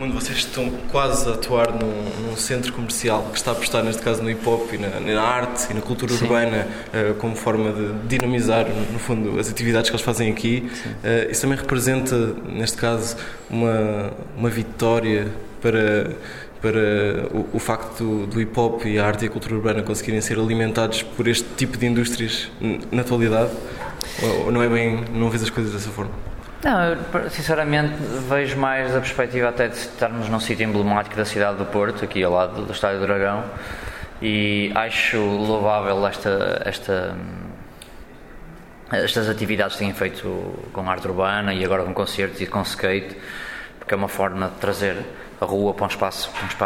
Onde vocês estão quase a atuar num, num centro comercial que está a apostar, neste caso, no hip hop e na, na arte e na cultura urbana eh, como forma de dinamizar, no fundo, as atividades que eles fazem aqui. Eh, isso também representa, neste caso, uma, uma vitória para, para o, o facto do, do hip hop e a arte e a cultura urbana conseguirem ser alimentados por este tipo de indústrias na atualidade? Ou, ou não é bem, não vês as coisas dessa forma? Não, eu, sinceramente vejo mais a perspectiva até de estarmos num sítio emblemático da cidade do Porto, aqui ao lado do Estádio do Dragão, e acho louvável esta, esta, estas atividades que têm feito com arte urbana e agora com concertos e com skate, porque é uma forma de trazer a rua para um espaço, para um espaço